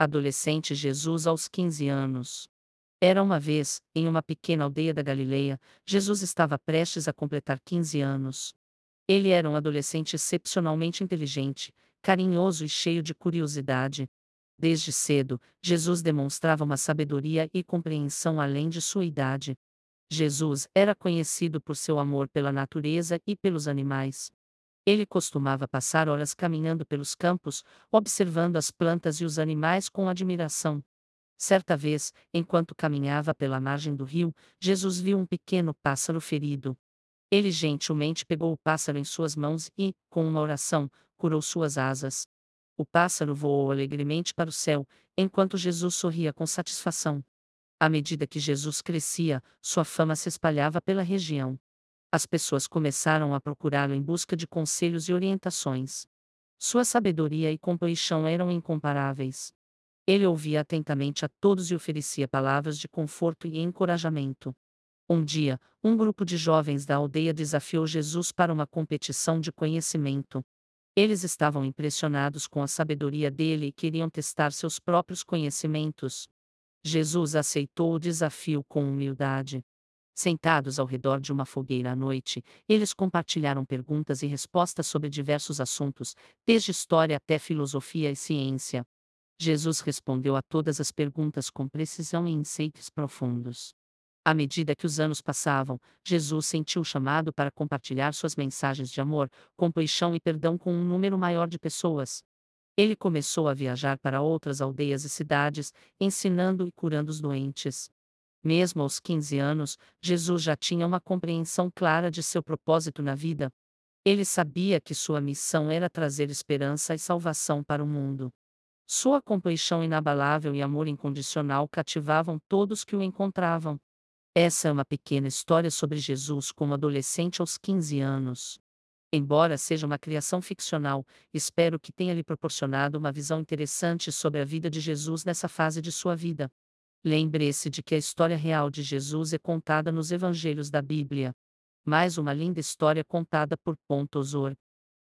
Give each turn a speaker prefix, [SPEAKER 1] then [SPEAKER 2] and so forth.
[SPEAKER 1] Adolescente Jesus aos 15 anos. Era uma vez, em uma pequena aldeia da Galileia, Jesus estava prestes a completar 15 anos. Ele era um adolescente excepcionalmente inteligente, carinhoso e cheio de curiosidade. Desde cedo, Jesus demonstrava uma sabedoria e compreensão além de sua idade. Jesus era conhecido por seu amor pela natureza e pelos animais. Ele costumava passar horas caminhando pelos campos, observando as plantas e os animais com admiração. Certa vez, enquanto caminhava pela margem do rio, Jesus viu um pequeno pássaro ferido. Ele gentilmente pegou o pássaro em suas mãos e, com uma oração, curou suas asas. O pássaro voou alegremente para o céu, enquanto Jesus sorria com satisfação. À medida que Jesus crescia, sua fama se espalhava pela região as pessoas começaram a procurá-lo em busca de conselhos e orientações. Sua sabedoria e compaixão eram incomparáveis. Ele ouvia atentamente a todos e oferecia palavras de conforto e encorajamento. Um dia, um grupo de jovens da aldeia desafiou Jesus para uma competição de conhecimento. Eles estavam impressionados com a sabedoria dele e queriam testar seus próprios conhecimentos. Jesus aceitou o desafio com humildade. Sentados ao redor de uma fogueira à noite, eles compartilharam perguntas e respostas sobre diversos assuntos, desde história até filosofia e ciência. Jesus respondeu a todas as perguntas com precisão e insights profundos. À medida que os anos passavam, Jesus sentiu o chamado para compartilhar suas mensagens de amor, compaixão e perdão com um número maior de pessoas. Ele começou a viajar para outras aldeias e cidades, ensinando e curando os doentes. Mesmo aos 15 anos, Jesus já tinha uma compreensão clara de seu propósito na vida. Ele sabia que sua missão era trazer esperança e salvação para o mundo. Sua compaixão inabalável e amor incondicional cativavam todos que o encontravam. Essa é uma pequena história sobre Jesus como adolescente aos 15 anos. Embora seja uma criação ficcional, espero que tenha lhe proporcionado uma visão interessante sobre a vida de Jesus nessa fase de sua vida. Lembre-se de que a história real de Jesus é contada nos evangelhos da Bíblia. Mais uma linda história contada por Pontosor.